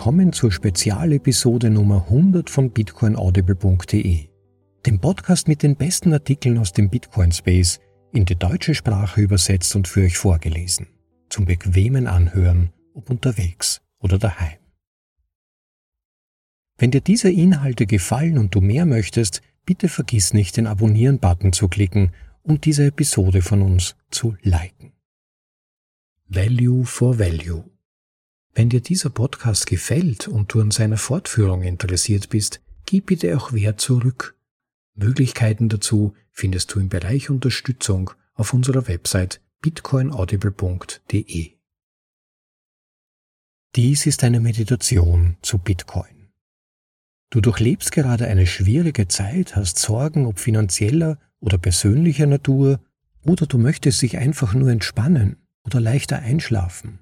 willkommen zur Spezialepisode Nummer 100 von bitcoinaudible.de, dem Podcast mit den besten Artikeln aus dem Bitcoin Space in die deutsche Sprache übersetzt und für euch vorgelesen, zum bequemen Anhören, ob unterwegs oder daheim. Wenn dir diese Inhalte gefallen und du mehr möchtest, bitte vergiss nicht, den Abonnieren-Button zu klicken und diese Episode von uns zu liken. Value for Value wenn dir dieser Podcast gefällt und du an seiner Fortführung interessiert bist, gib bitte auch Wert zurück. Möglichkeiten dazu findest du im Bereich Unterstützung auf unserer Website bitcoinaudible.de. Dies ist eine Meditation zu Bitcoin. Du durchlebst gerade eine schwierige Zeit, hast Sorgen ob finanzieller oder persönlicher Natur, oder du möchtest dich einfach nur entspannen oder leichter einschlafen.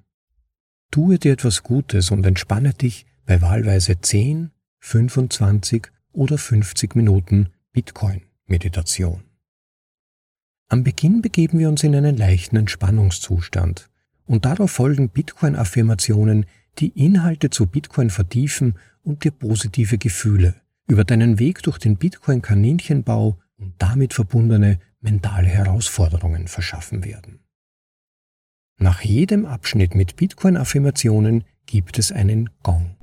Tue dir etwas Gutes und entspanne dich bei wahlweise 10, 25 oder 50 Minuten Bitcoin-Meditation. Am Beginn begeben wir uns in einen leichten Entspannungszustand und darauf folgen Bitcoin-Affirmationen, die Inhalte zu Bitcoin vertiefen und dir positive Gefühle über deinen Weg durch den Bitcoin-Kaninchenbau und damit verbundene mentale Herausforderungen verschaffen werden. Nach jedem Abschnitt mit Bitcoin-Affirmationen gibt es einen Gong.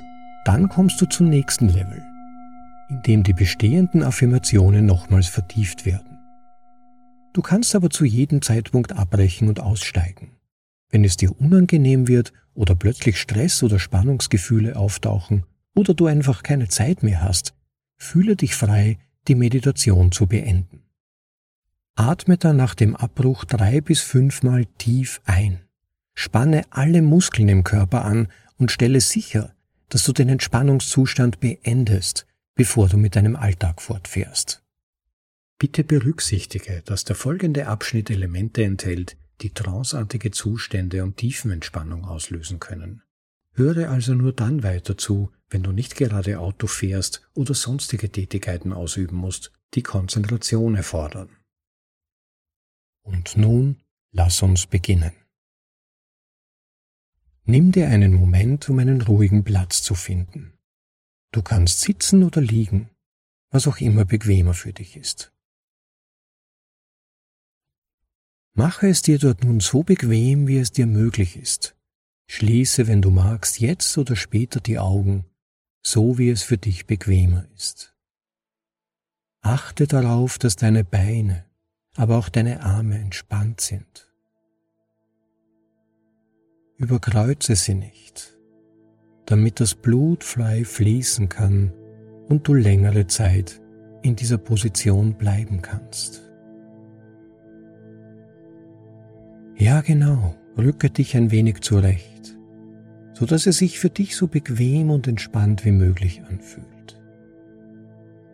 Dann kommst du zum nächsten Level, in dem die bestehenden Affirmationen nochmals vertieft werden. Du kannst aber zu jedem Zeitpunkt abbrechen und aussteigen. Wenn es dir unangenehm wird oder plötzlich Stress oder Spannungsgefühle auftauchen oder du einfach keine Zeit mehr hast, fühle dich frei, die Meditation zu beenden. Atme dann nach dem Abbruch drei bis fünfmal tief ein. Spanne alle Muskeln im Körper an und stelle sicher, dass du den Entspannungszustand beendest, bevor du mit deinem Alltag fortfährst. Bitte berücksichtige, dass der folgende Abschnitt Elemente enthält, die tranceartige Zustände und Tiefenentspannung auslösen können. Höre also nur dann weiter zu, wenn du nicht gerade Auto fährst oder sonstige Tätigkeiten ausüben musst, die Konzentration erfordern. Und nun lass uns beginnen. Nimm dir einen Moment, um einen ruhigen Platz zu finden. Du kannst sitzen oder liegen, was auch immer bequemer für dich ist. Mache es dir dort nun so bequem, wie es dir möglich ist. Schließe, wenn du magst, jetzt oder später die Augen, so wie es für dich bequemer ist. Achte darauf, dass deine Beine, aber auch deine Arme entspannt sind überkreuze sie nicht, damit das Blut frei fließen kann und du längere Zeit in dieser Position bleiben kannst. Ja genau, rücke dich ein wenig zurecht, so dass es sich für dich so bequem und entspannt wie möglich anfühlt.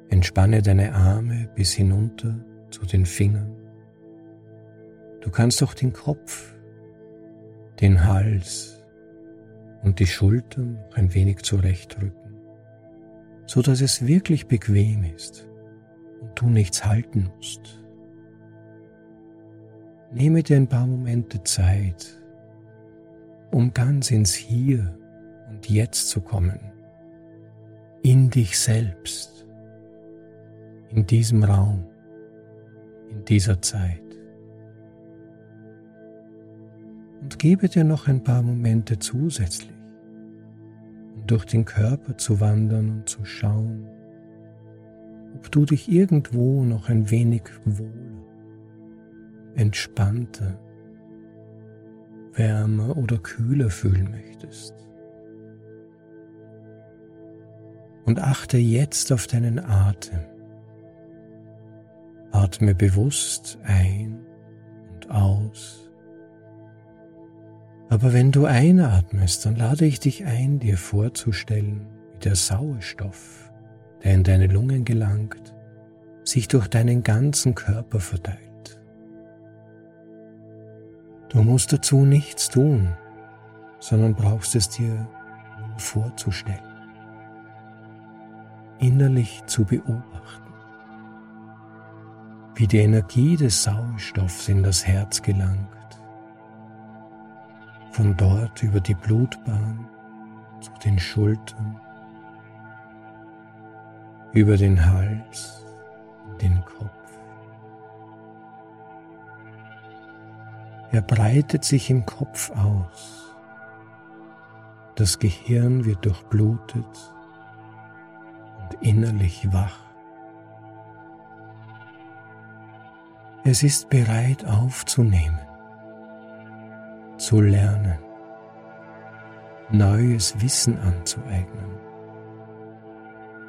Entspanne deine Arme bis hinunter zu den Fingern. Du kannst auch den Kopf den Hals und die Schultern ein wenig zurechtrücken, so dass es wirklich bequem ist und du nichts halten musst. Nehme dir ein paar Momente Zeit, um ganz ins Hier und Jetzt zu kommen, in dich selbst, in diesem Raum, in dieser Zeit. Und gebe dir noch ein paar Momente zusätzlich, um durch den Körper zu wandern und zu schauen, ob du dich irgendwo noch ein wenig wohler, entspannter, wärmer oder kühler fühlen möchtest. Und achte jetzt auf deinen Atem. Atme bewusst ein und aus aber wenn du einatmest, dann lade ich dich ein, dir vorzustellen, wie der Sauerstoff, der in deine Lungen gelangt, sich durch deinen ganzen Körper verteilt. Du musst dazu nichts tun, sondern brauchst es dir nur vorzustellen, innerlich zu beobachten, wie die Energie des Sauerstoffs in das Herz gelangt von dort über die Blutbahn zu den Schultern, über den Hals, den Kopf. Er breitet sich im Kopf aus. Das Gehirn wird durchblutet und innerlich wach. Es ist bereit aufzunehmen, zu lernen, neues Wissen anzueignen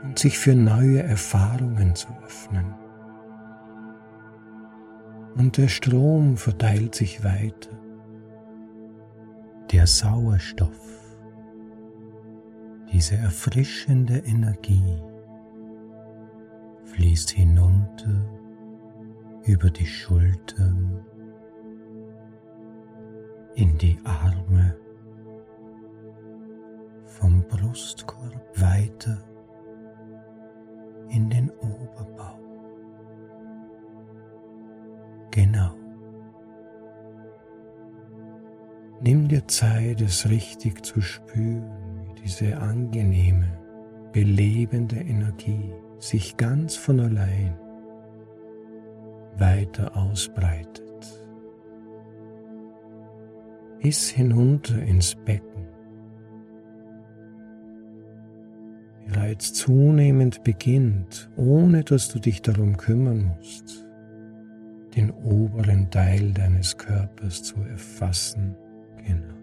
und sich für neue Erfahrungen zu öffnen. Und der Strom verteilt sich weiter. Der Sauerstoff, diese erfrischende Energie, fließt hinunter über die Schultern, in die Arme, vom Brustkorb weiter in den Oberbauch. Genau. Nimm dir Zeit, es richtig zu spüren, wie diese angenehme, belebende Energie sich ganz von allein weiter ausbreitet, bis hinunter ins Becken. Bereits zunehmend beginnt, ohne dass du dich darum kümmern musst, den oberen Teil deines Körpers zu erfassen. Genau.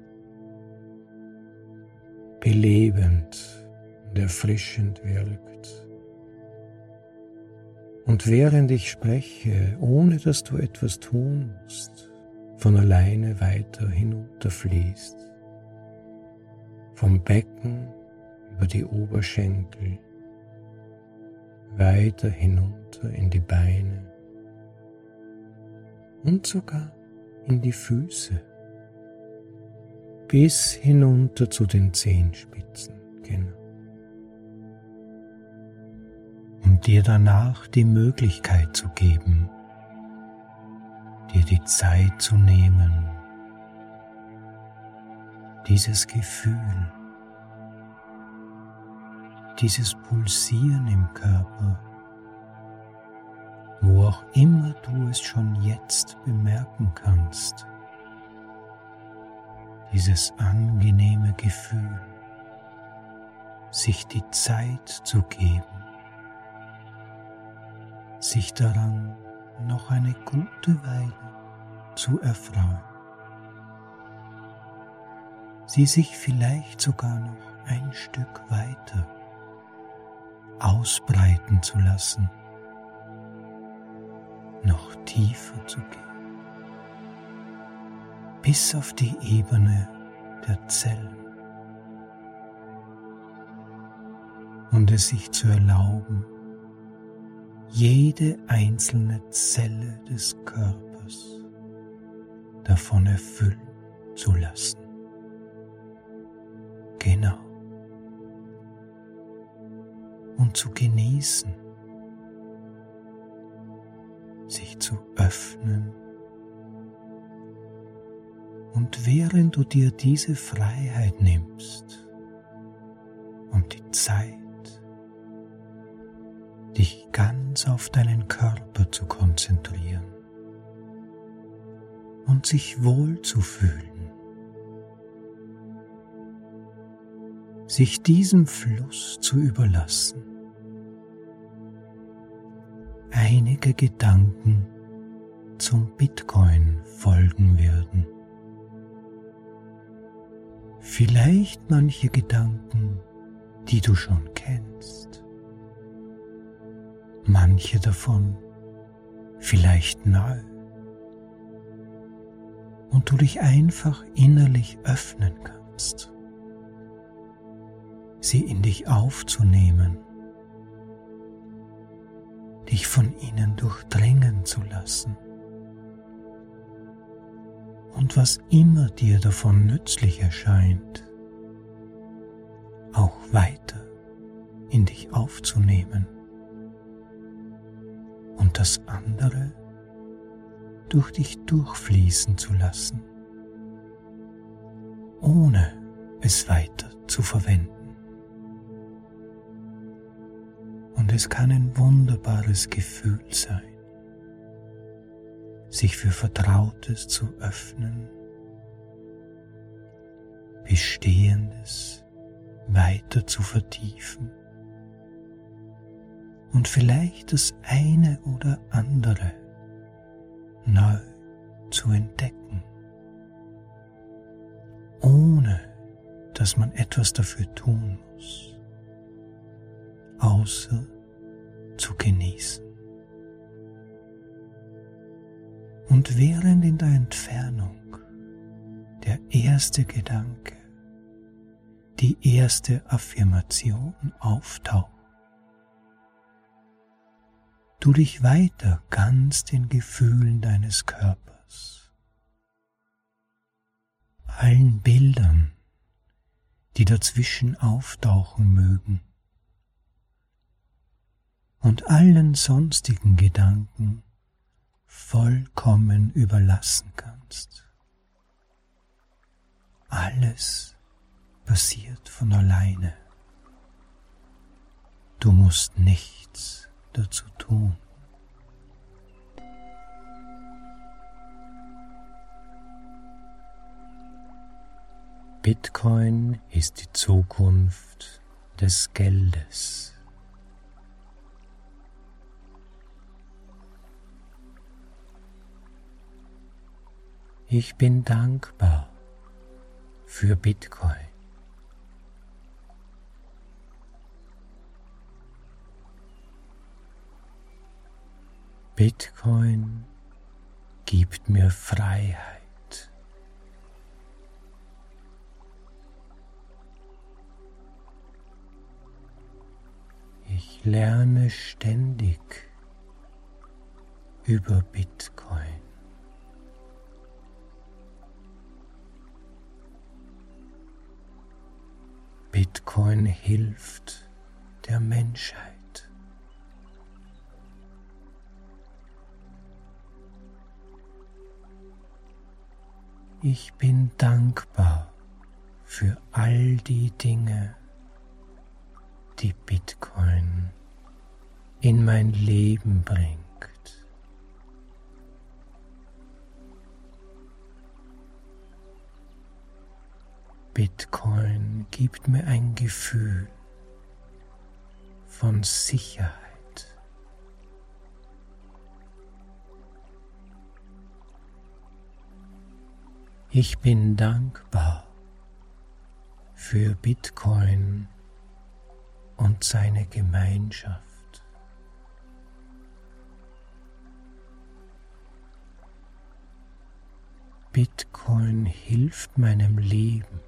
Belebend und erfrischend wirkt. Und während ich spreche, ohne dass du etwas tun musst, von alleine weiter hinunterfließt. Vom Becken über die Oberschenkel, weiter hinunter in die Beine und sogar in die Füße, bis hinunter zu den Zehenspitzen. Genau um dir danach die Möglichkeit zu geben, dir die Zeit zu nehmen, dieses Gefühl, dieses Pulsieren im Körper, wo auch immer du es schon jetzt bemerken kannst, dieses angenehme Gefühl, sich die Zeit zu geben, sich daran noch eine gute Weile zu erfreuen. Sie sich vielleicht sogar noch ein Stück weiter ausbreiten zu lassen, noch tiefer zu gehen, bis auf die Ebene der Zellen und es sich zu erlauben, jede einzelne Zelle des Körpers davon erfüllen zu lassen. Genau. Und zu genießen, sich zu öffnen. Und während du dir diese Freiheit nimmst und die Zeit, dich ganz auf deinen Körper zu konzentrieren und sich wohl zu fühlen, sich diesem Fluss zu überlassen. Einige Gedanken zum Bitcoin folgen werden. Vielleicht manche Gedanken, die du schon kennst manche davon vielleicht neu und du dich einfach innerlich öffnen kannst, sie in dich aufzunehmen, dich von ihnen durchdringen zu lassen. Und was immer dir davon nützlich erscheint, auch weiter in dich aufzunehmen und das andere durch dich durchfließen zu lassen, ohne es weiter zu verwenden. Und es kann ein wunderbares Gefühl sein, sich für Vertrautes zu öffnen, Bestehendes weiter zu vertiefen und vielleicht das eine oder andere neu zu entdecken, ohne dass man etwas dafür tun muss, außer zu genießen. Und während in der Entfernung der erste Gedanke, die erste Affirmation auftaucht, du dich weiter ganz den Gefühlen deines Körpers, allen Bildern, die dazwischen auftauchen mögen, und allen sonstigen Gedanken vollkommen überlassen kannst. Alles passiert von alleine. Du musst nichts dazu tun. Bitcoin ist die Zukunft des Geldes. Ich bin dankbar für Bitcoin. Bitcoin gibt mir Freiheit. Ich lerne ständig über Bitcoin. Bitcoin hilft der Menschheit. Ich bin dankbar für all die Dinge, die Bitcoin in mein Leben bringt. Bitcoin gibt mir ein Gefühl von Sicherheit. Ich bin dankbar für Bitcoin und seine Gemeinschaft. Bitcoin hilft meinem Leben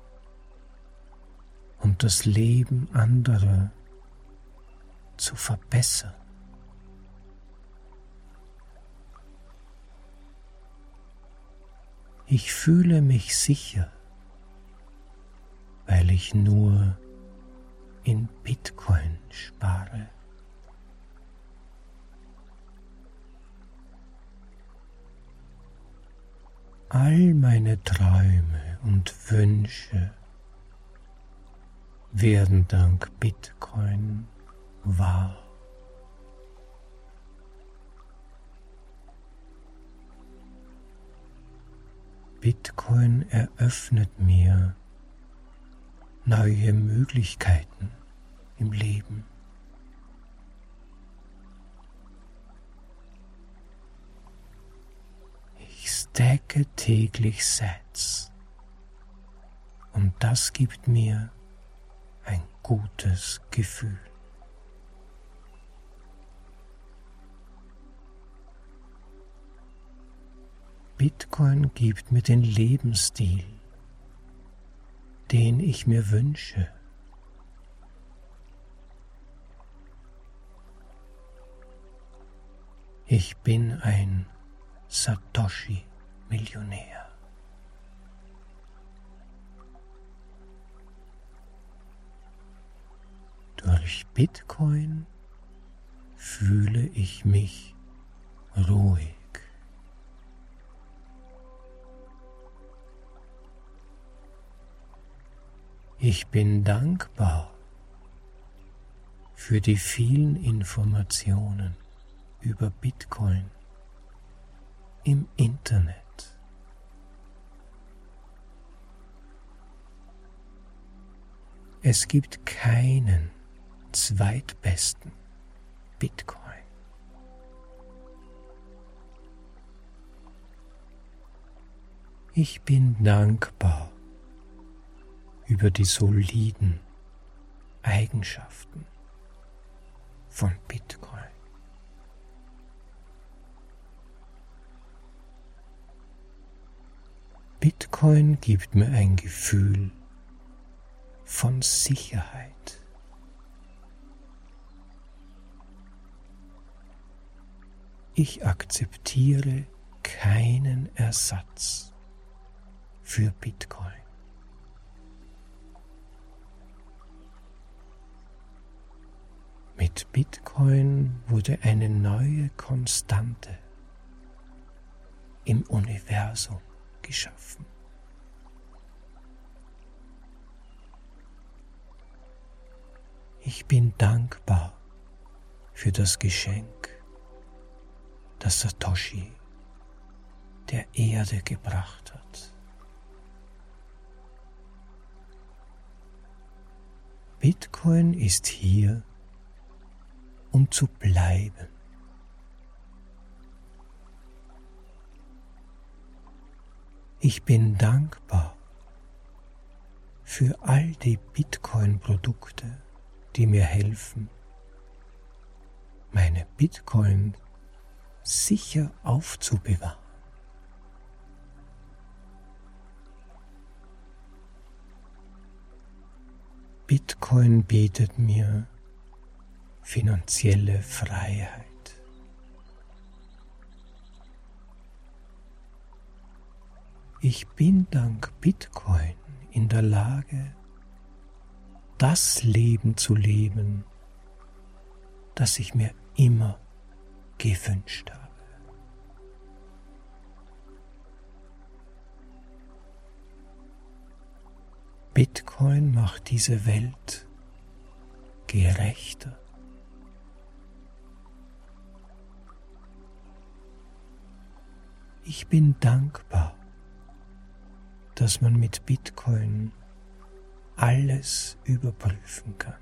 und das Leben anderer zu verbessern. Ich fühle mich sicher, weil ich nur in Bitcoin spare. All meine Träume und Wünsche werden dank Bitcoin wahr. Bitcoin eröffnet mir neue Möglichkeiten im Leben. Ich stacke täglich Sets und das gibt mir ein gutes Gefühl. Bitcoin gibt mir den Lebensstil, den ich mir wünsche. Ich bin ein Satoshi-Millionär. Durch Bitcoin fühle ich mich ruhig. Ich bin dankbar für die vielen Informationen über Bitcoin im Internet. Es gibt keinen zweitbesten Bitcoin. Ich bin dankbar über die soliden Eigenschaften von Bitcoin. Bitcoin gibt mir ein Gefühl von Sicherheit. Ich akzeptiere keinen Ersatz für Bitcoin. Mit Bitcoin wurde eine neue Konstante im Universum geschaffen. Ich bin dankbar für das Geschenk, das Satoshi der Erde gebracht hat. Bitcoin ist hier, um zu bleiben. Ich bin dankbar für all die Bitcoin-Produkte, die mir helfen, meine Bitcoin sicher aufzubewahren. Bitcoin bietet mir finanzielle Freiheit. Ich bin dank Bitcoin in der Lage, das Leben zu leben, das ich mir immer gewünscht habe. Bitcoin macht diese Welt gerechter. Ich bin dankbar dass man mit Bitcoin alles überprüfen kann.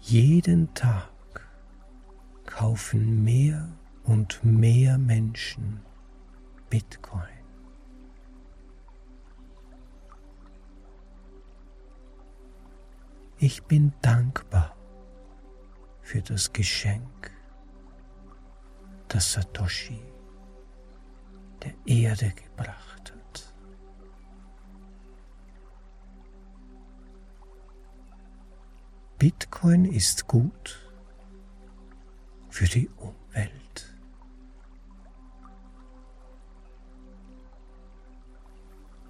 Jeden Tag kaufen mehr und mehr Menschen Bitcoin. Ich bin dankbar für das Geschenk, das Satoshi der Erde gebracht hat. Bitcoin ist gut für die Umwelt.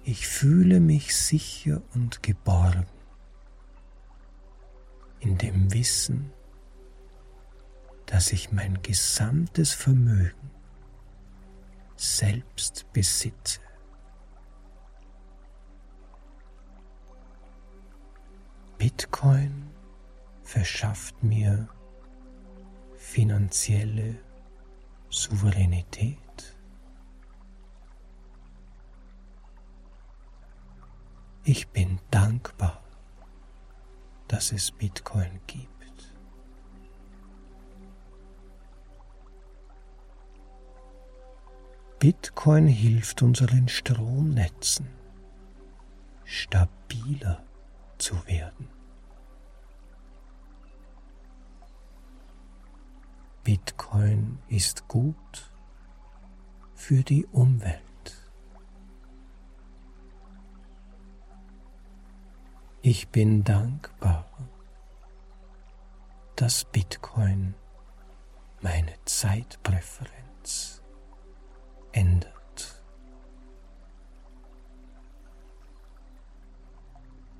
Ich fühle mich sicher und geborgen in dem Wissen, dass ich mein gesamtes Vermögen selbst besitze. Bitcoin verschafft mir finanzielle Souveränität. Ich bin dankbar, dass es Bitcoin gibt. Bitcoin hilft unseren Stromnetzen stabiler zu werden. Bitcoin ist gut für die Umwelt. Ich bin dankbar, dass Bitcoin meine Zeitpräferenz ändert.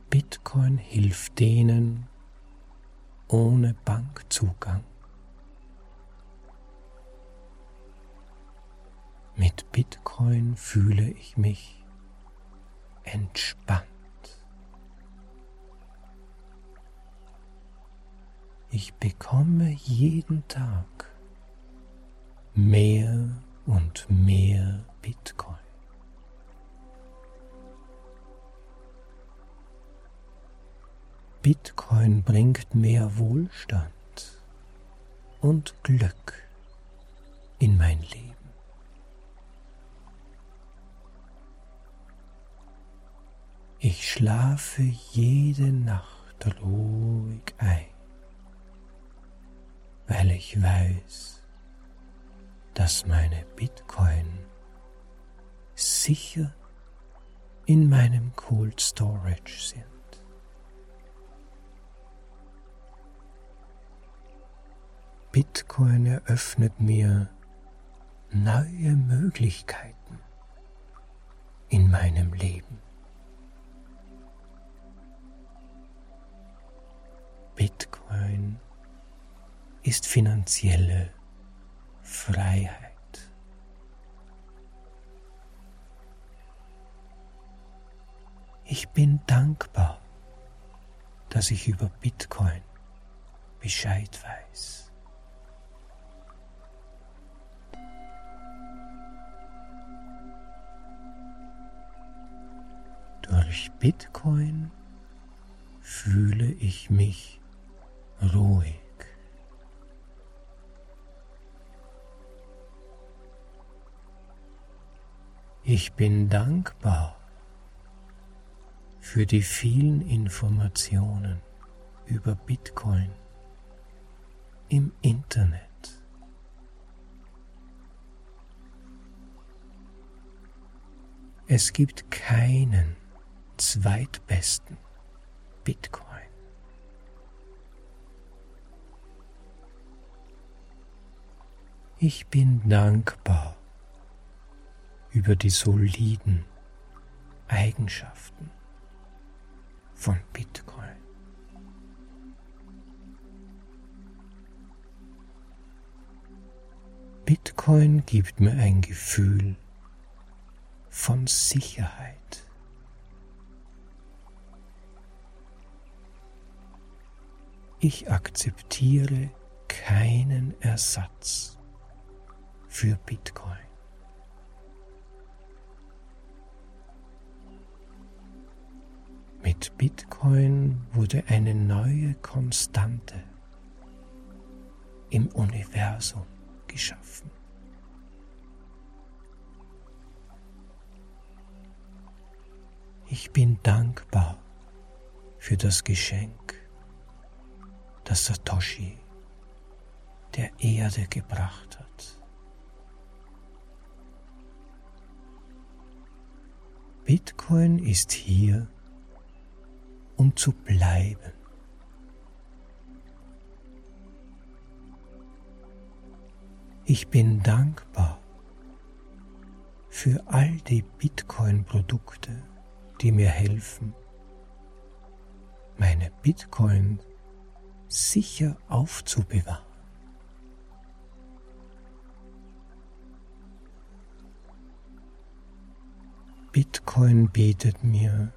Bitcoin hilft denen ohne Bankzugang. Mit Bitcoin fühle ich mich entspannt. Ich bekomme jeden Tag mehr und mehr Bitcoin. Bitcoin bringt mehr Wohlstand und Glück in mein Leben. Ich schlafe jede Nacht ruhig ein, weil ich weiß, dass meine Bitcoin sicher in meinem Cold Storage sind. Bitcoin eröffnet mir neue Möglichkeiten in meinem Leben. Bitcoin ist finanzielle Freiheit. Ich bin dankbar, dass ich über Bitcoin Bescheid weiß. Durch Bitcoin fühle ich mich ruhig. Ich bin dankbar für die vielen Informationen über Bitcoin im Internet. Es gibt keinen zweitbesten Bitcoin. Ich bin dankbar über die soliden Eigenschaften von Bitcoin. Bitcoin gibt mir ein Gefühl von Sicherheit. Ich akzeptiere keinen Ersatz für Bitcoin. Mit Bitcoin wurde eine neue Konstante im Universum geschaffen. Ich bin dankbar für das Geschenk, das Satoshi der Erde gebracht hat. Bitcoin ist hier, um zu bleiben. Ich bin dankbar für all die Bitcoin-Produkte, die mir helfen, meine Bitcoin sicher aufzubewahren. Bitcoin bietet mir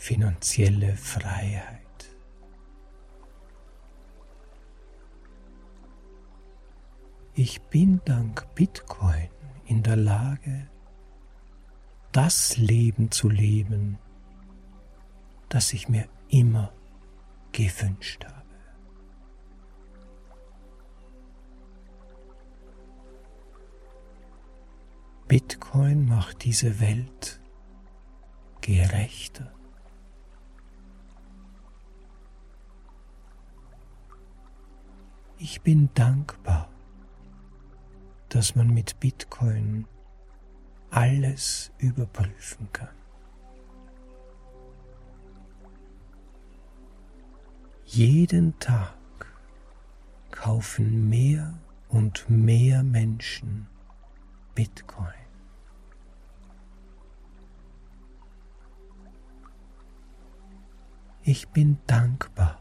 finanzielle Freiheit. Ich bin dank Bitcoin in der Lage, das Leben zu leben, das ich mir immer gewünscht habe. Bitcoin macht diese Welt gerechter. Ich bin dankbar, dass man mit Bitcoin alles überprüfen kann. Jeden Tag kaufen mehr und mehr Menschen Bitcoin. Ich bin dankbar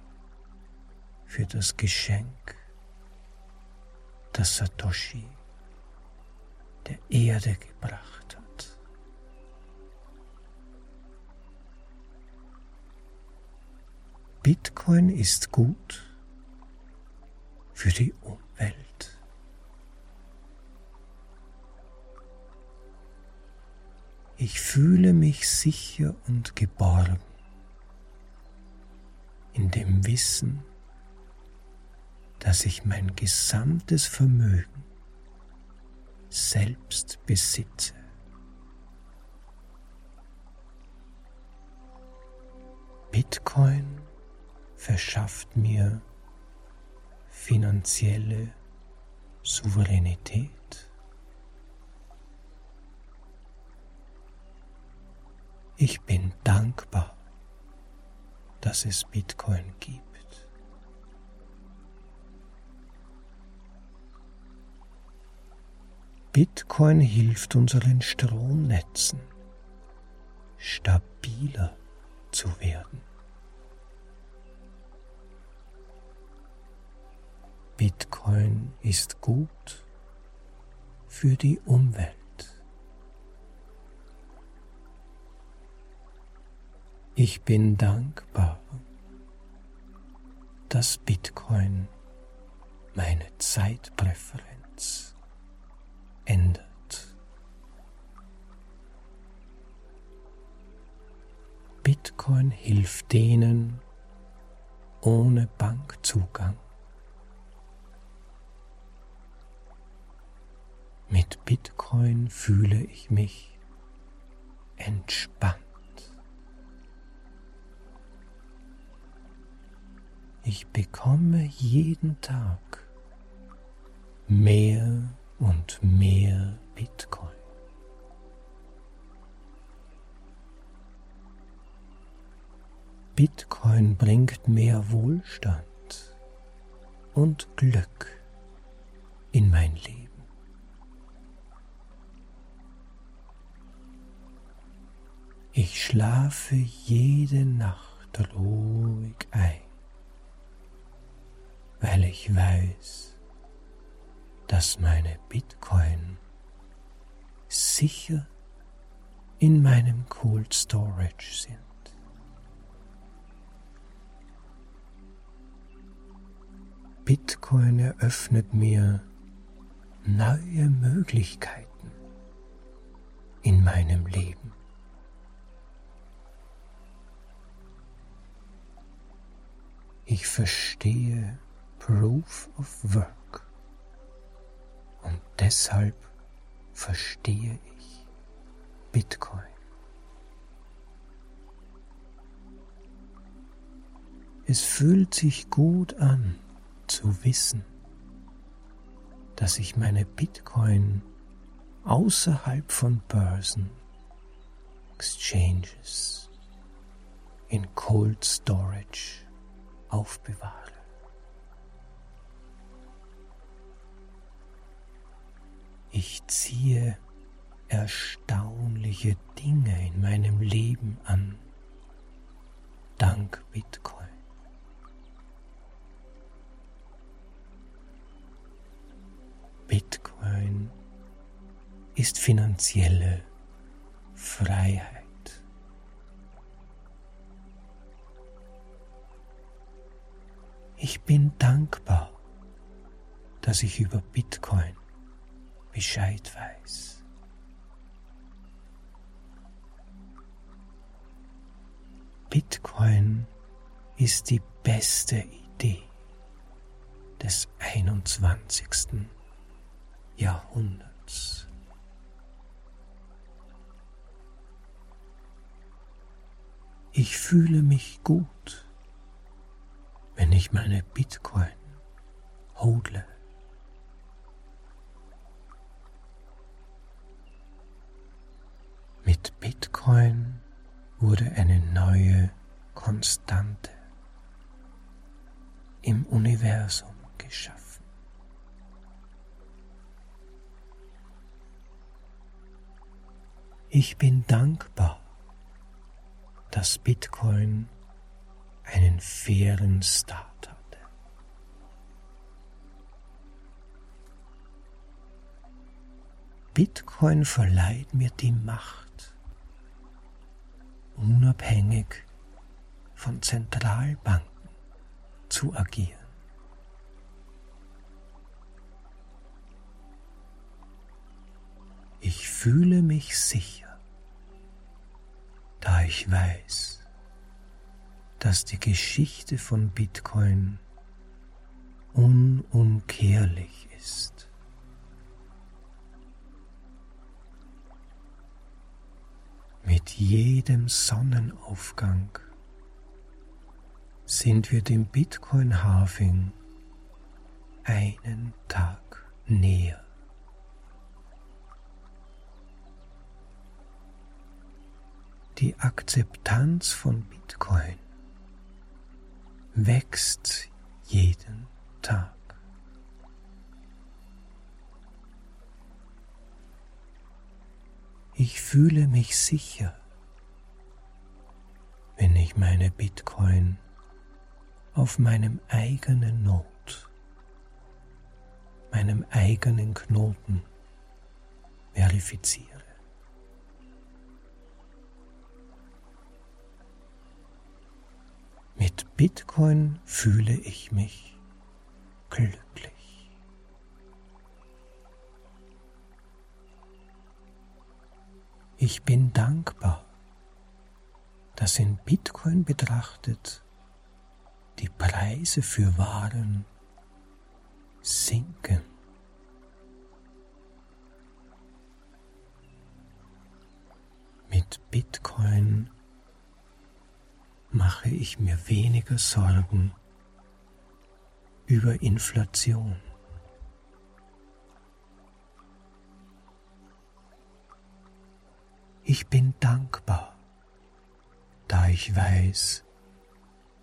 für das Geschenk, das Satoshi der Erde gebracht hat. Bitcoin ist gut für die Umwelt. Ich fühle mich sicher und geborgen in dem Wissen, dass ich mein gesamtes Vermögen selbst besitze. Bitcoin verschafft mir finanzielle Souveränität. Ich bin dankbar, dass es Bitcoin gibt. Bitcoin hilft unseren Stromnetzen stabiler zu werden. Bitcoin ist gut für die Umwelt. Ich bin dankbar, dass Bitcoin meine Zeitpräferenz ändert. Bitcoin hilft denen ohne Bankzugang. Mit Bitcoin fühle ich mich entspannt. Ich bekomme jeden Tag mehr und mehr Bitcoin. Bitcoin bringt mehr Wohlstand und Glück in mein Leben. Ich schlafe jede Nacht ruhig ein, weil ich weiß, dass meine Bitcoin sicher in meinem Cold Storage sind. Bitcoin eröffnet mir neue Möglichkeiten in meinem Leben. Ich verstehe Proof of Work. Und deshalb verstehe ich Bitcoin. Es fühlt sich gut an zu wissen, dass ich meine Bitcoin außerhalb von Börsen, Exchanges, in Cold Storage aufbewahre. Ich ziehe erstaunliche Dinge in meinem Leben an, dank Bitcoin. Bitcoin ist finanzielle Freiheit. Ich bin dankbar, dass ich über Bitcoin Bescheid weiß. Bitcoin ist die beste Idee des 21. Jahrhunderts. Ich fühle mich gut, wenn ich meine Bitcoin hodle. Mit Bitcoin wurde eine neue Konstante im Universum geschaffen. Ich bin dankbar, dass Bitcoin einen fairen Start hatte. Bitcoin verleiht mir die Macht, unabhängig von Zentralbanken zu agieren. Ich fühle mich sicher, da ich weiß, dass die Geschichte von Bitcoin unumkehrlich ist. Mit jedem Sonnenaufgang sind wir dem Bitcoin Halving einen Tag näher. Die Akzeptanz von Bitcoin wächst jeden Tag. Ich fühle mich sicher, wenn ich meine Bitcoin auf meinem eigenen Not, meinem eigenen Knoten verifiziere. Mit Bitcoin fühle ich mich glücklich. Ich bin dankbar, dass in Bitcoin betrachtet die Preise für Waren sinken. Mit Bitcoin mache ich mir weniger Sorgen über Inflation. Ich bin dankbar, da ich weiß,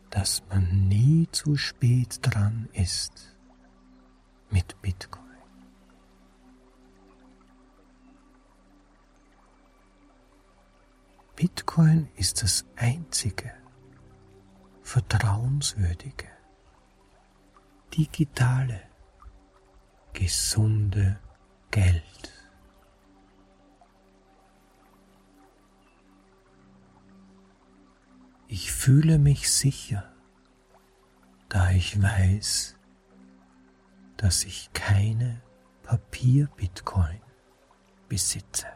dass man nie zu spät dran ist mit Bitcoin. Bitcoin ist das einzige vertrauenswürdige, digitale, gesunde Geld. Ich fühle mich sicher, da ich weiß, dass ich keine Papier-Bitcoin besitze.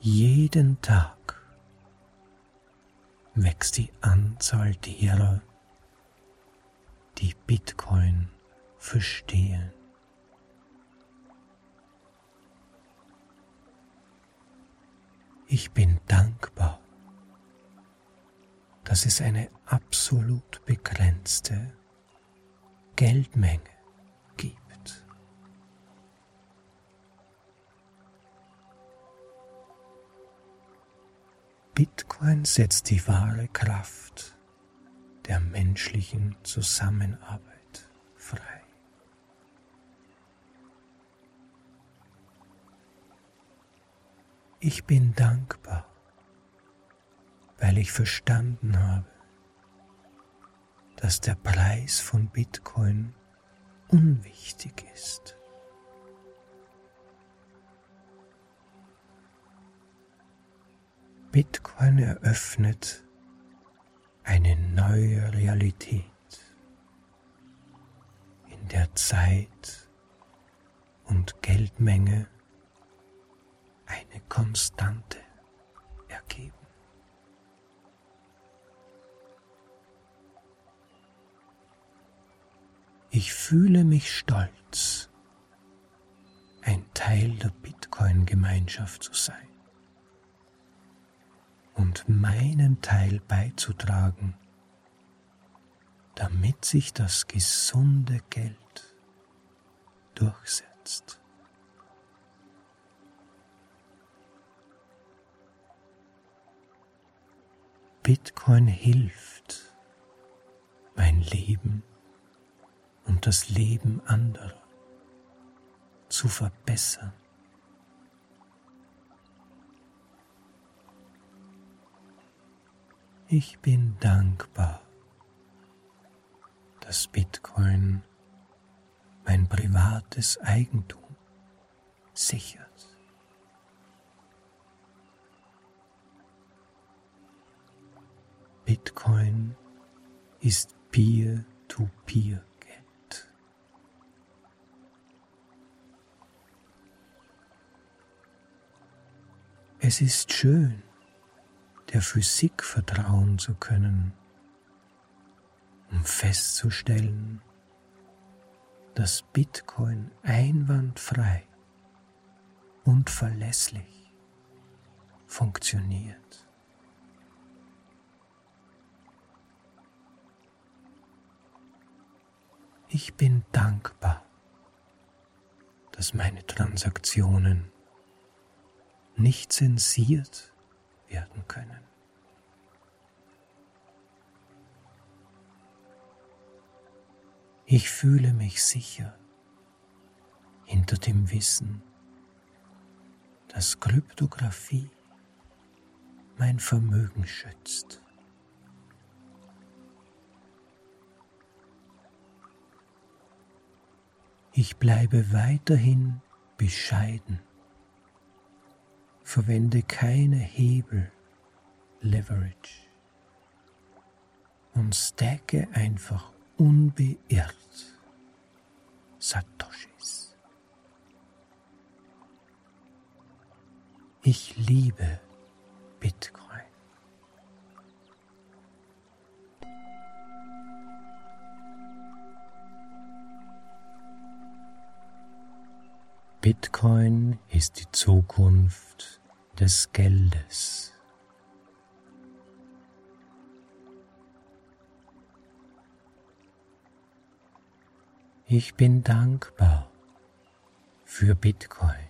Jeden Tag wächst die Anzahl derer, die Bitcoin verstehen. Ich bin dankbar, dass es eine absolut begrenzte Geldmenge gibt. Bitcoin setzt die wahre Kraft der menschlichen Zusammenarbeit frei. Ich bin dankbar, weil ich verstanden habe, dass der Preis von Bitcoin unwichtig ist. Bitcoin eröffnet eine neue Realität, in der Zeit und Geldmenge Konstante ergeben. Ich fühle mich stolz, ein Teil der Bitcoin-Gemeinschaft zu sein und meinen Teil beizutragen, damit sich das gesunde Geld durchsetzt. Bitcoin hilft, mein Leben und das Leben anderer zu verbessern. Ich bin dankbar, dass Bitcoin mein privates Eigentum sichert. Bitcoin ist Peer-to-Peer Geld. Es ist schön, der Physik vertrauen zu können, um festzustellen, dass Bitcoin einwandfrei und verlässlich funktioniert. Ich bin dankbar, dass meine Transaktionen nicht zensiert werden können. Ich fühle mich sicher hinter dem Wissen, dass Kryptographie mein Vermögen schützt. Ich bleibe weiterhin bescheiden, verwende keine Hebel, Leverage und stacke einfach unbeirrt Satoshis. Ich liebe Bitcoin. Bitcoin ist die Zukunft des Geldes. Ich bin dankbar für Bitcoin.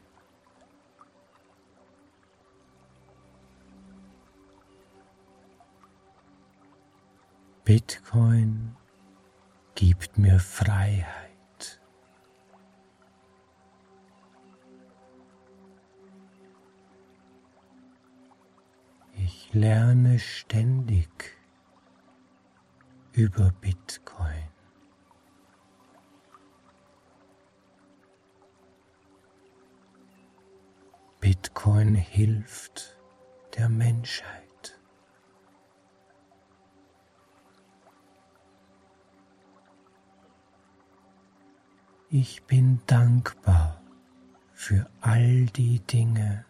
Bitcoin gibt mir Freiheit. Lerne ständig über Bitcoin. Bitcoin hilft der Menschheit. Ich bin dankbar für all die Dinge,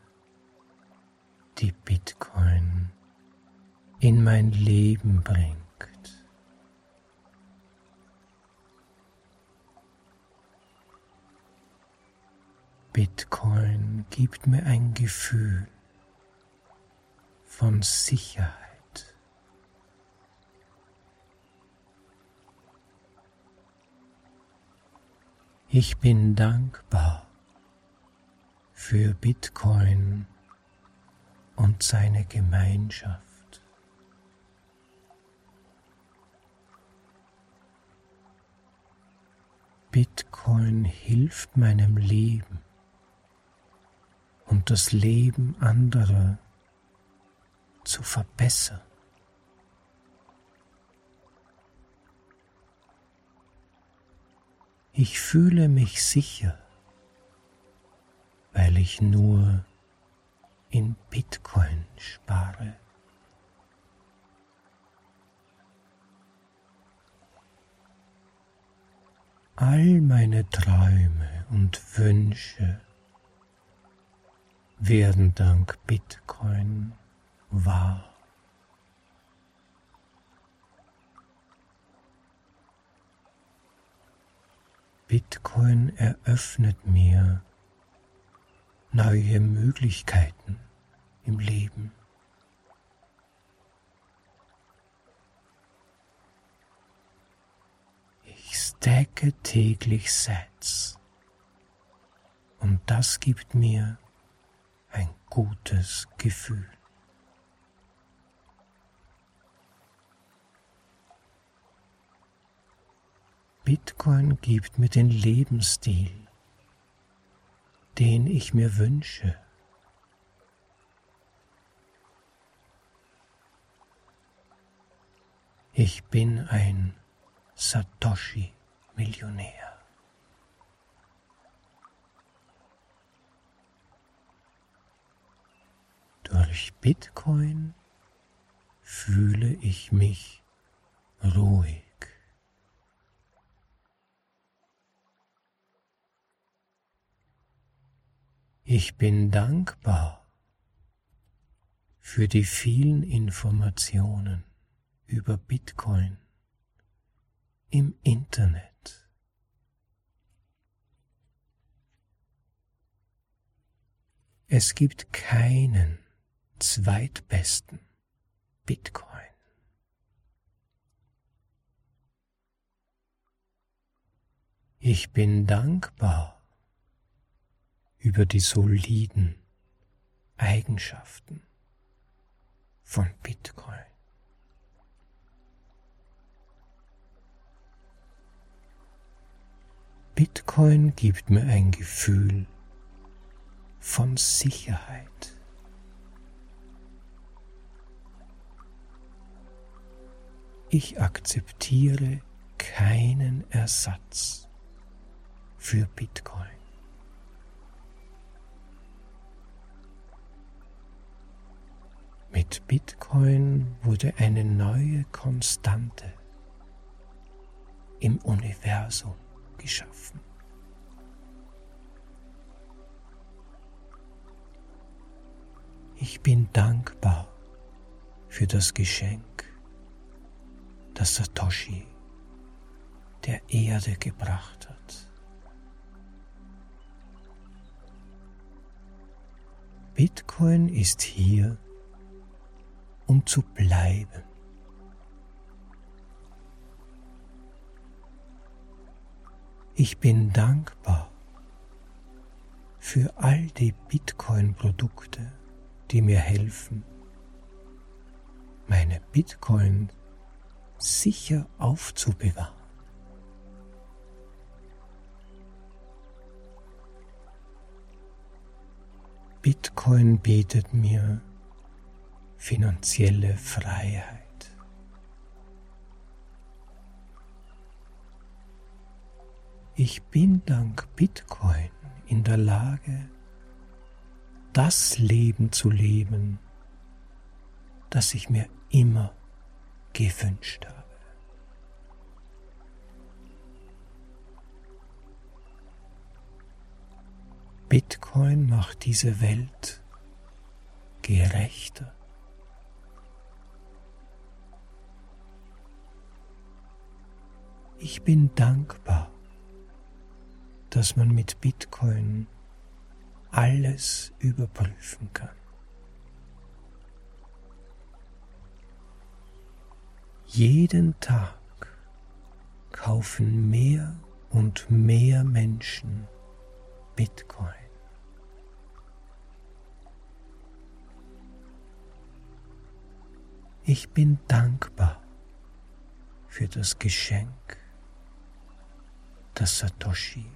die Bitcoin in mein Leben bringt. Bitcoin gibt mir ein Gefühl von Sicherheit. Ich bin dankbar für Bitcoin und seine Gemeinschaft. Bitcoin hilft meinem Leben und das Leben anderer zu verbessern. Ich fühle mich sicher, weil ich nur in Bitcoin spare. All meine Träume und Wünsche werden dank Bitcoin wahr. Bitcoin eröffnet mir neue Möglichkeiten im Leben. Ich stacke täglich Sets und das gibt mir ein gutes Gefühl. Bitcoin gibt mir den Lebensstil, den ich mir wünsche. Ich bin ein Satoshi-Millionär. Durch Bitcoin fühle ich mich ruhig. Ich bin dankbar für die vielen Informationen über Bitcoin im Internet. Es gibt keinen zweitbesten Bitcoin. Ich bin dankbar über die soliden Eigenschaften von Bitcoin. Bitcoin gibt mir ein Gefühl von Sicherheit. Ich akzeptiere keinen Ersatz für Bitcoin. Mit Bitcoin wurde eine neue Konstante im Universum geschaffen. Ich bin dankbar für das Geschenk, das Satoshi der Erde gebracht hat. Bitcoin ist hier um zu bleiben. Ich bin dankbar für all die Bitcoin-Produkte, die mir helfen, meine Bitcoin sicher aufzubewahren. Bitcoin bietet mir finanzielle Freiheit. Ich bin dank Bitcoin in der Lage, das Leben zu leben, das ich mir immer gewünscht habe. Bitcoin macht diese Welt gerechter. Ich bin dankbar, dass man mit Bitcoin alles überprüfen kann. Jeden Tag kaufen mehr und mehr Menschen Bitcoin. Ich bin dankbar für das Geschenk das Satoshi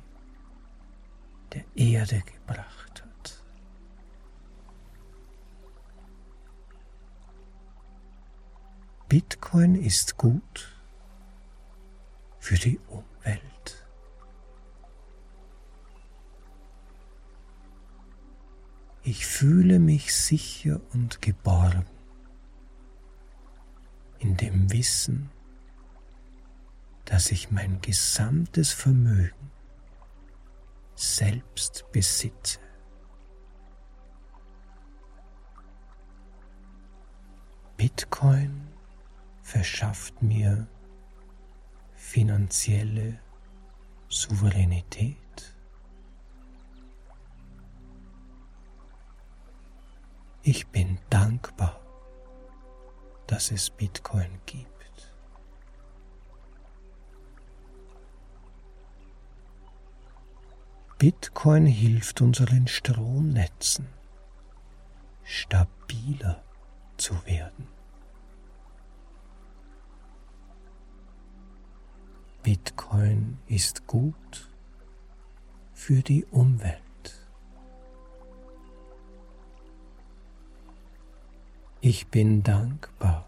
der Erde gebracht hat. Bitcoin ist gut für die Umwelt. Ich fühle mich sicher und geborgen in dem Wissen, dass ich mein gesamtes Vermögen selbst besitze. Bitcoin verschafft mir finanzielle Souveränität. Ich bin dankbar, dass es Bitcoin gibt. Bitcoin hilft unseren Stromnetzen stabiler zu werden. Bitcoin ist gut für die Umwelt. Ich bin dankbar,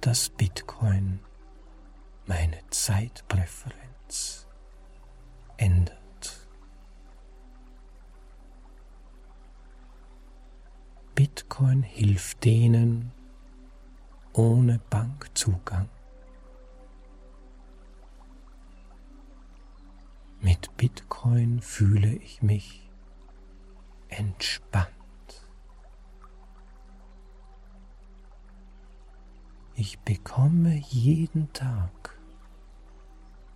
dass Bitcoin meine Zeitpräferenz ändert. Bitcoin hilft denen ohne Bankzugang. Mit Bitcoin fühle ich mich entspannt. Ich bekomme jeden Tag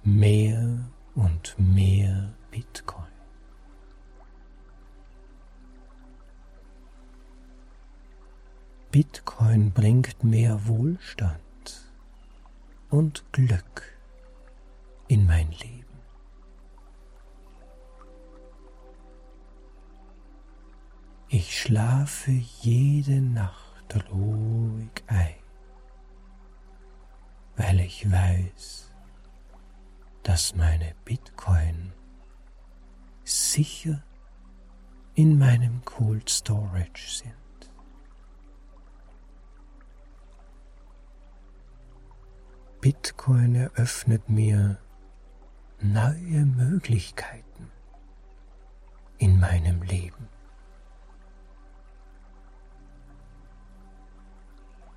mehr und mehr Bitcoin. Bitcoin bringt mehr Wohlstand und Glück in mein Leben. Ich schlafe jede Nacht ruhig ein, weil ich weiß, dass meine Bitcoin sicher in meinem Cold Storage sind. Bitcoin eröffnet mir neue Möglichkeiten in meinem Leben.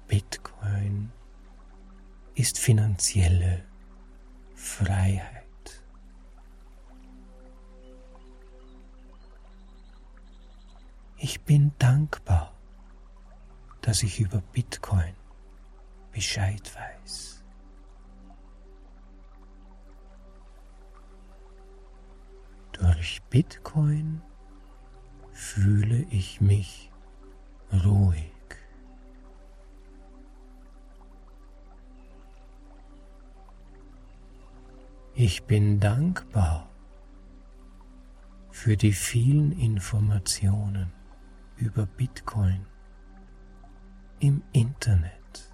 Bitcoin ist finanzielle Freiheit. Ich bin dankbar, dass ich über Bitcoin Bescheid weiß. Durch Bitcoin fühle ich mich ruhig. Ich bin dankbar für die vielen Informationen über Bitcoin im Internet.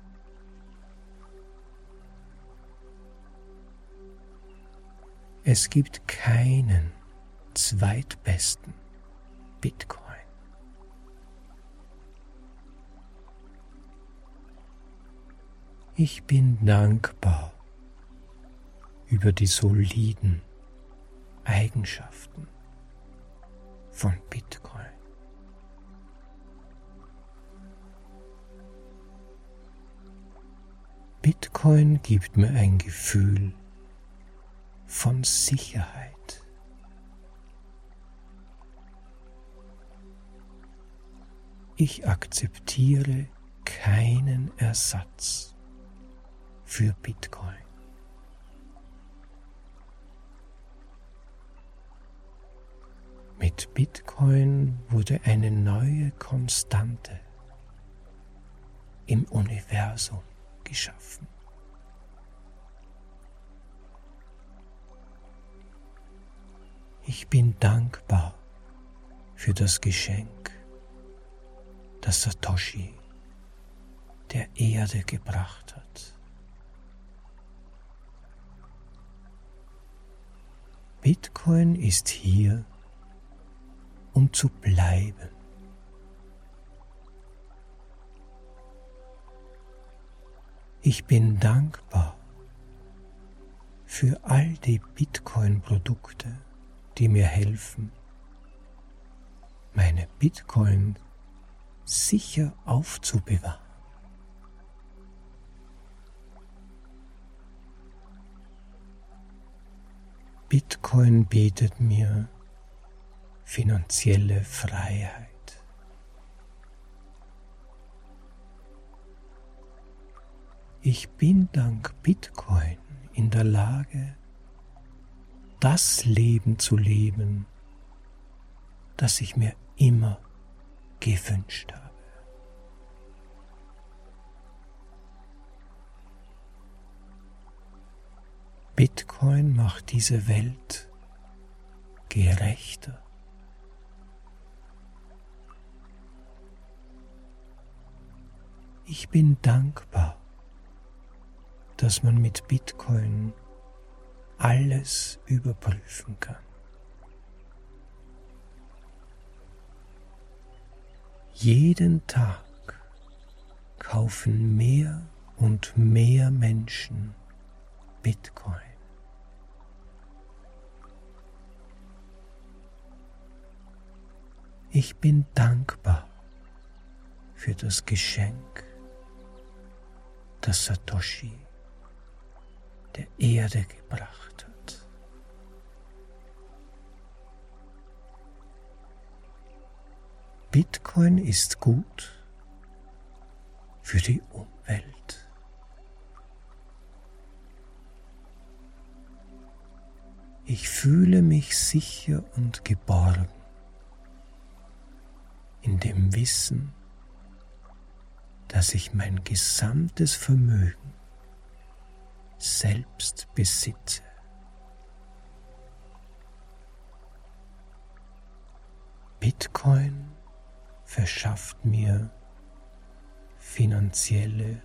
Es gibt keinen zweitbesten Bitcoin. Ich bin dankbar über die soliden Eigenschaften von Bitcoin. Bitcoin gibt mir ein Gefühl von Sicherheit. Ich akzeptiere keinen Ersatz für Bitcoin. Mit Bitcoin wurde eine neue Konstante im Universum geschaffen. Ich bin dankbar für das Geschenk das Satoshi der Erde gebracht hat. Bitcoin ist hier, um zu bleiben. Ich bin dankbar für all die Bitcoin-Produkte, die mir helfen, meine Bitcoin sicher aufzubewahren. Bitcoin bietet mir finanzielle Freiheit. Ich bin dank Bitcoin in der Lage, das Leben zu leben, das ich mir immer gewünscht habe. Bitcoin macht diese Welt gerechter. Ich bin dankbar, dass man mit Bitcoin alles überprüfen kann. Jeden Tag kaufen mehr und mehr Menschen Bitcoin. Ich bin dankbar für das Geschenk, das Satoshi der Erde gebracht hat. Bitcoin ist gut für die Umwelt. Ich fühle mich sicher und geborgen in dem Wissen, dass ich mein gesamtes Vermögen selbst besitze. Bitcoin verschafft mir finanzielle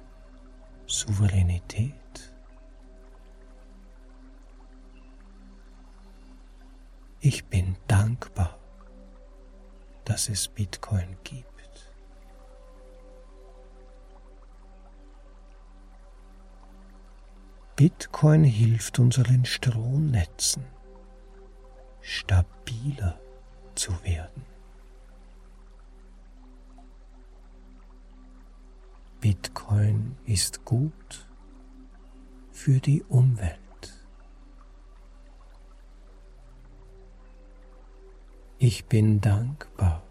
Souveränität. Ich bin dankbar, dass es Bitcoin gibt. Bitcoin hilft unseren Stromnetzen stabiler zu werden. Bitcoin ist gut für die Umwelt. Ich bin dankbar,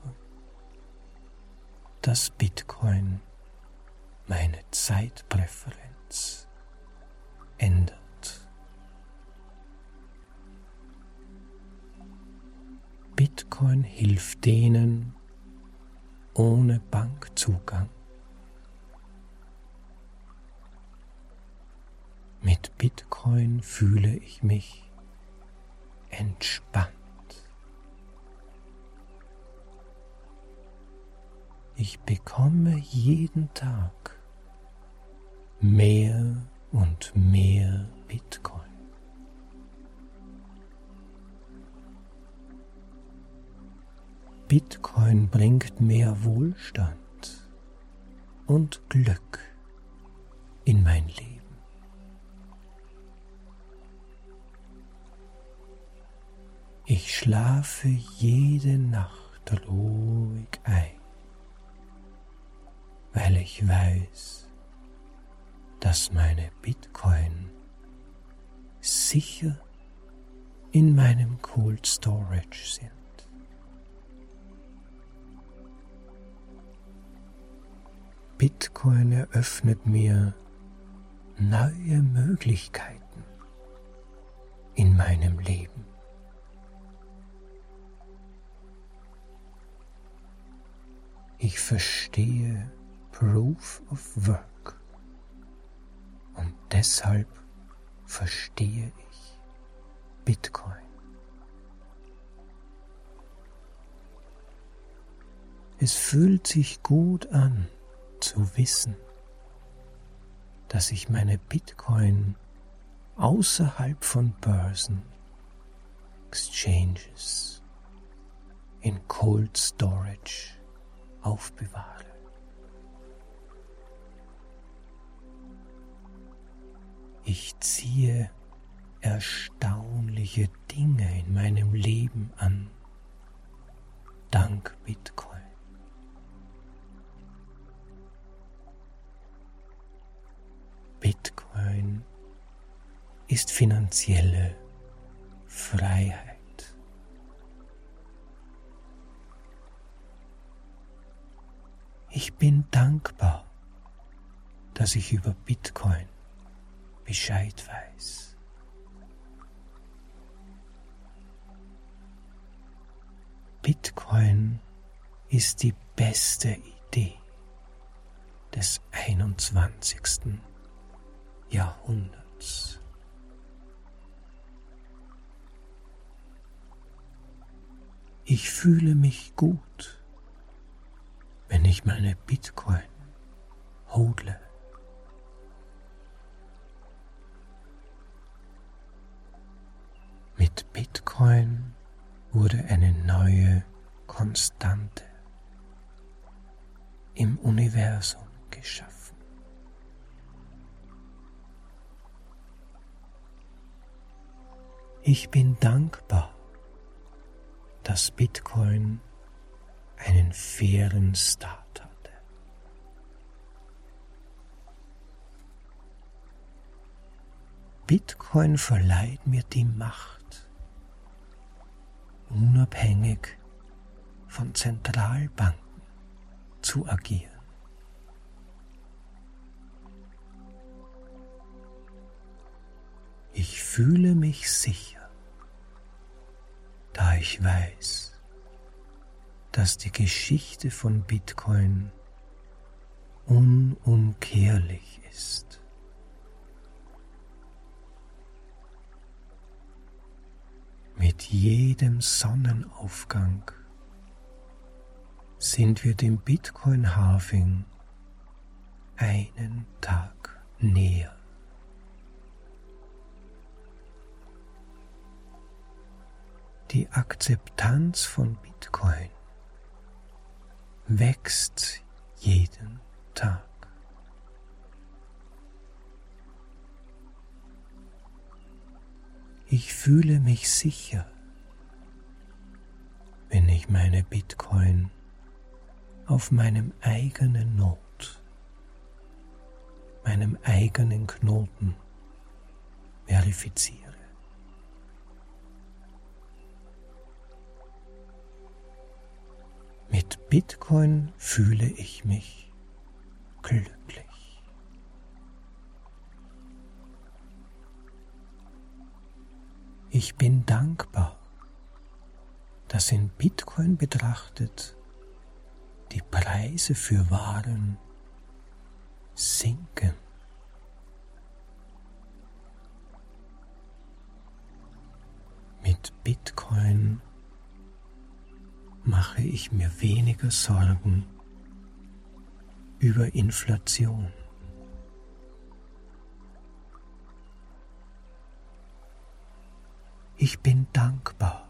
dass Bitcoin meine Zeitpräferenz ändert. Bitcoin hilft denen ohne Bankzugang. Mit Bitcoin fühle ich mich entspannt. Ich bekomme jeden Tag mehr und mehr Bitcoin. Bitcoin bringt mehr Wohlstand und Glück in mein Leben. Ich schlafe jede Nacht ruhig ein, weil ich weiß, dass meine Bitcoin sicher in meinem Cold Storage sind. Bitcoin eröffnet mir neue Möglichkeiten in meinem Leben. Ich verstehe Proof of Work. Und deshalb verstehe ich Bitcoin. Es fühlt sich gut an zu wissen, dass ich meine Bitcoin außerhalb von Börsen, Exchanges, in Cold Storage aufbewahre. Ich ziehe erstaunliche Dinge in meinem Leben an, dank Bitcoin. Bitcoin ist finanzielle Freiheit. Ich bin dankbar, dass ich über Bitcoin Bescheid weiß. Bitcoin ist die beste Idee des 21. Jahrhunderts. Ich fühle mich gut, wenn ich meine Bitcoin hodle. Mit Bitcoin wurde eine neue Konstante im Universum geschaffen. Ich bin dankbar, dass Bitcoin einen fairen Start hatte. Bitcoin verleiht mir die Macht, unabhängig von Zentralbanken zu agieren. Ich fühle mich sicher, da ich weiß, dass die Geschichte von Bitcoin unumkehrlich ist. Mit jedem Sonnenaufgang sind wir dem Bitcoin-Halving einen Tag näher. Die Akzeptanz von Bitcoin wächst jeden Tag. Ich fühle mich sicher, wenn ich meine Bitcoin auf meinem eigenen Not, meinem eigenen Knoten verifiziere. Mit Bitcoin fühle ich mich glücklich. Ich bin dankbar, dass in Bitcoin betrachtet die Preise für Waren sinken. Mit Bitcoin mache ich mir weniger Sorgen über Inflation. Ich bin dankbar,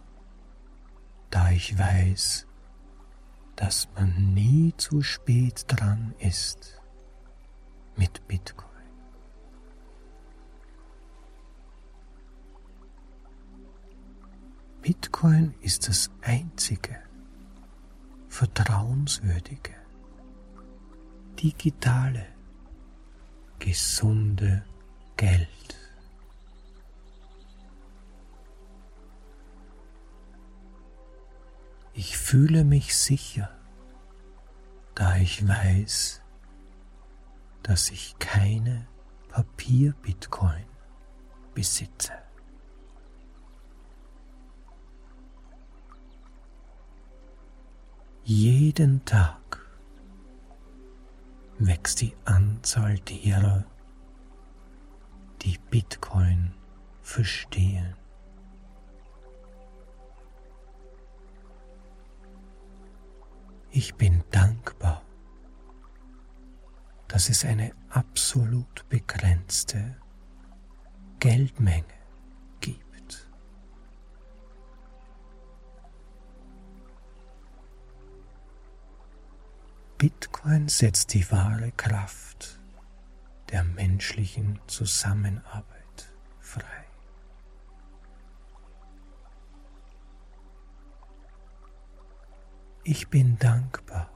da ich weiß, dass man nie zu spät dran ist mit Bitcoin. Bitcoin ist das einzige vertrauenswürdige, digitale, gesunde Geld. Ich fühle mich sicher, da ich weiß, dass ich keine Papier-Bitcoin besitze. Jeden Tag wächst die Anzahl derer, die Bitcoin verstehen. Ich bin dankbar, dass es eine absolut begrenzte Geldmenge Bitcoin setzt die wahre Kraft der menschlichen Zusammenarbeit frei. Ich bin dankbar,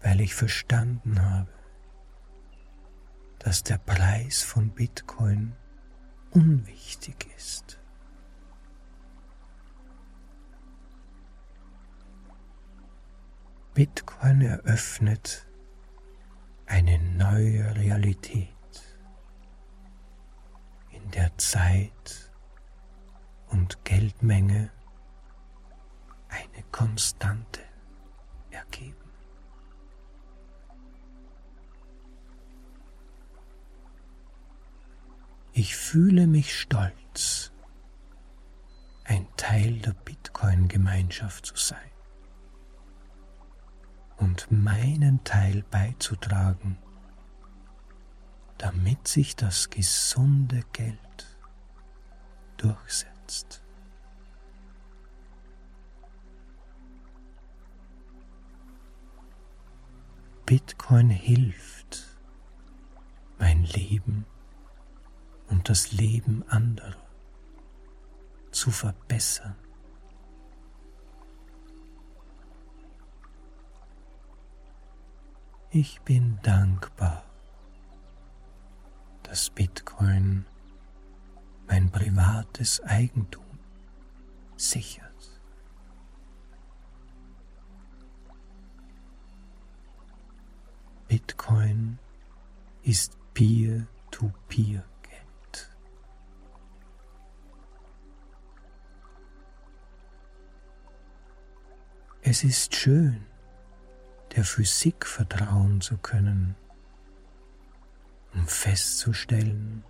weil ich verstanden habe, dass der Preis von Bitcoin unwichtig ist. Bitcoin eröffnet eine neue Realität, in der Zeit und Geldmenge eine Konstante ergeben. Ich fühle mich stolz, ein Teil der Bitcoin-Gemeinschaft zu sein und meinen Teil beizutragen, damit sich das gesunde Geld durchsetzt. Bitcoin hilft, mein Leben und das Leben anderer zu verbessern. Ich bin dankbar, dass Bitcoin mein privates Eigentum sichert. Bitcoin ist Peer-to-Peer Geld. Es ist schön, der Physik vertrauen zu können, um festzustellen,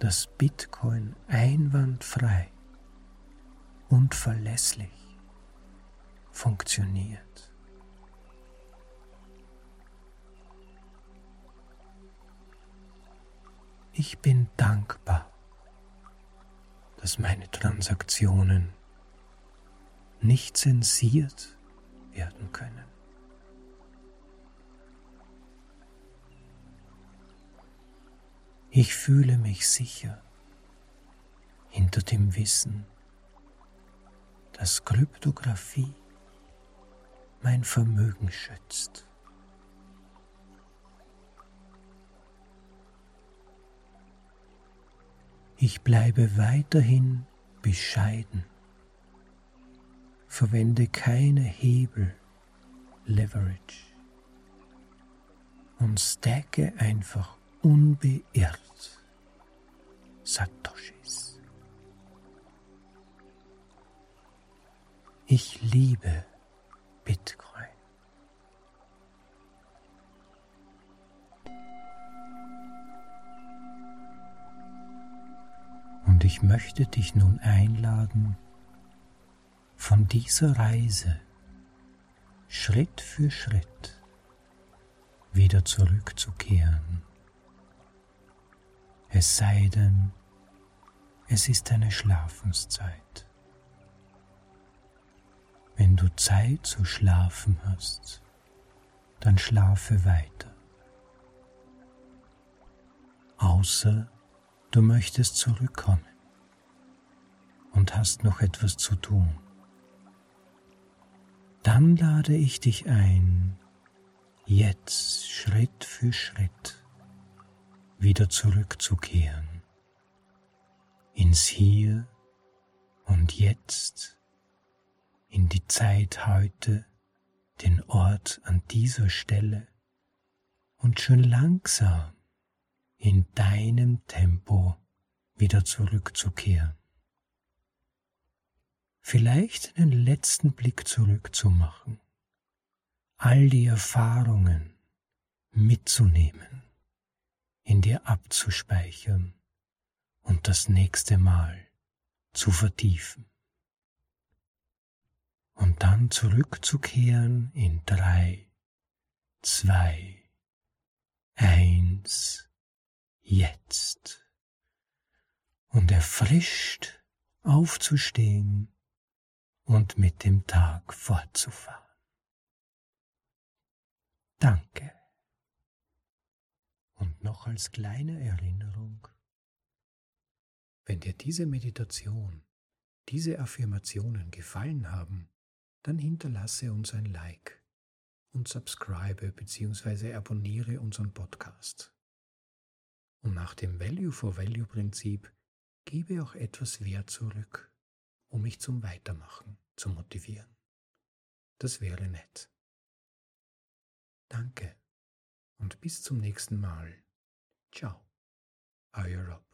dass Bitcoin einwandfrei und verlässlich funktioniert. Ich bin dankbar, dass meine Transaktionen nicht zensiert werden können. Ich fühle mich sicher hinter dem Wissen, dass Kryptographie mein Vermögen schützt. Ich bleibe weiterhin bescheiden, verwende keine Hebel, Leverage und stacke einfach unbeirrt Satoshis. Ich liebe Bitcoin. Ich möchte dich nun einladen, von dieser Reise Schritt für Schritt wieder zurückzukehren. Es sei denn, es ist eine Schlafenszeit. Wenn du Zeit zu schlafen hast, dann schlafe weiter. Außer du möchtest zurückkommen und hast noch etwas zu tun. Dann lade ich dich ein, jetzt Schritt für Schritt wieder zurückzukehren ins Hier und Jetzt, in die Zeit heute, den Ort an dieser Stelle und schon langsam in deinem Tempo wieder zurückzukehren. Vielleicht einen letzten Blick zurückzumachen, all die Erfahrungen mitzunehmen, in dir abzuspeichern und das nächste Mal zu vertiefen. Und dann zurückzukehren in drei, zwei, eins jetzt und erfrischt aufzustehen und mit dem Tag fortzufahren. Danke. Und noch als kleine Erinnerung, wenn dir diese Meditation, diese Affirmationen gefallen haben, dann hinterlasse uns ein Like und subscribe bzw. abonniere unseren Podcast. Und nach dem Value-for-Value-Prinzip gebe auch etwas Wert zurück, um mich zum Weitermachen zu motivieren. Das wäre nett. Danke und bis zum nächsten Mal. Ciao, euer Rob.